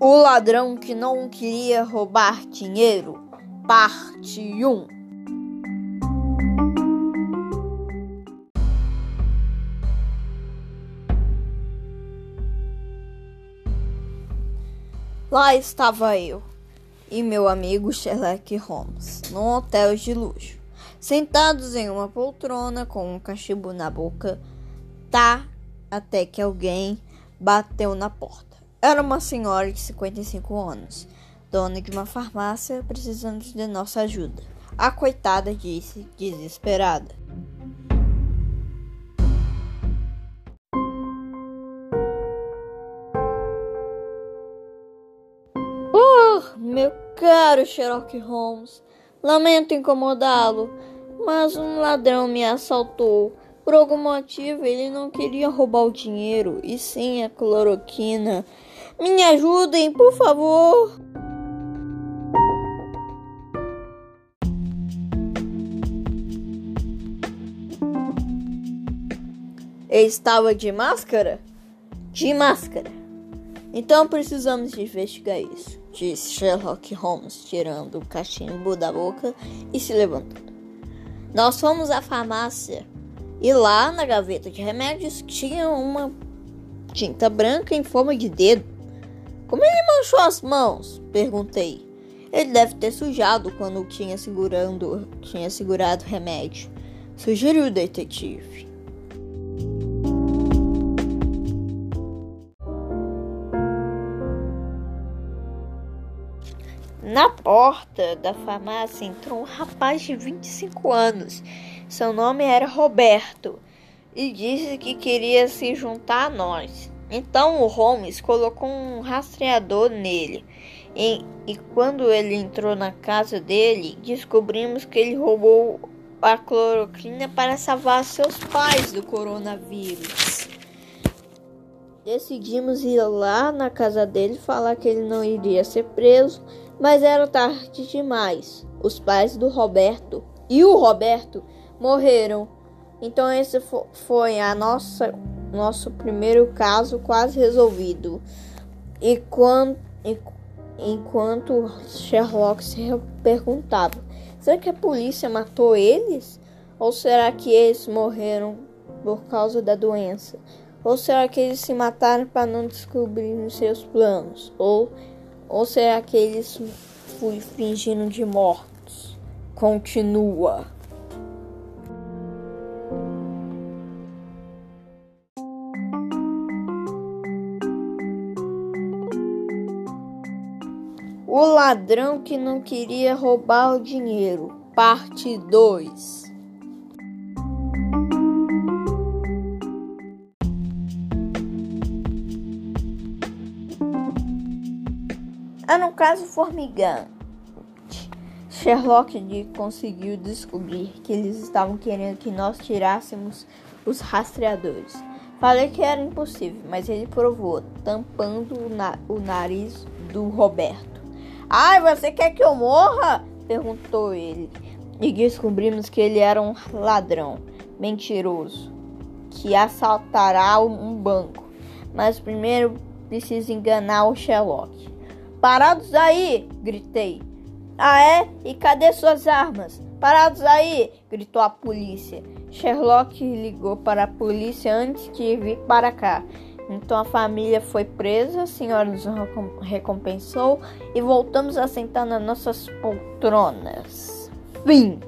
O ladrão que não queria roubar dinheiro, parte 1. Lá estava eu e meu amigo Sherlock Holmes, num hotel de luxo, sentados em uma poltrona com um cachimbo na boca, tá até que alguém bateu na porta. Era uma senhora de 55 anos, dona de uma farmácia, precisando de nossa ajuda. A coitada disse, desesperada. Oh, meu caro Sherlock Holmes, lamento incomodá-lo, mas um ladrão me assaltou. Por algum motivo, ele não queria roubar o dinheiro, e sim a cloroquina. Me ajudem, por favor. Estava de máscara? De máscara. Então precisamos investigar isso, disse Sherlock Holmes, tirando o cachimbo da boca e se levantando. Nós fomos à farmácia e lá na gaveta de remédios tinha uma tinta branca em forma de dedo. Como ele manchou as mãos? Perguntei. Ele deve ter sujado quando tinha segurando, tinha segurado o remédio. Sugeriu o detetive. Na porta da farmácia entrou um rapaz de 25 anos. Seu nome era Roberto e disse que queria se juntar a nós. Então o Holmes colocou um rastreador nele. E, e, quando ele entrou na casa dele, descobrimos que ele roubou a cloroquina para salvar seus pais do coronavírus. Decidimos ir lá na casa dele falar que ele não iria ser preso, mas era tarde demais. Os pais do Roberto e o Roberto morreram. Então esse foi a nossa nosso primeiro caso quase resolvido. E quando, enquanto Sherlock se perguntava: será que a polícia matou eles? Ou será que eles morreram por causa da doença? Ou será que eles se mataram para não descobrir seus planos? Ou, ou será que eles fui fingindo de mortos? Continua. O ladrão que não queria roubar o dinheiro, parte 2. Era um caso formigante. Sherlock conseguiu descobrir que eles estavam querendo que nós tirássemos os rastreadores. Falei que era impossível, mas ele provou, tampando o, na o nariz do Roberto. Ai, você quer que eu morra? perguntou ele. E descobrimos que ele era um ladrão, mentiroso, que assaltará um banco. Mas primeiro precisa enganar o Sherlock. Parados aí! gritei. Ah, é? E cadê suas armas? Parados aí! gritou a polícia. Sherlock ligou para a polícia antes de vir para cá. Então a família foi presa, a senhora nos recompensou e voltamos a sentar nas nossas poltronas. Fim.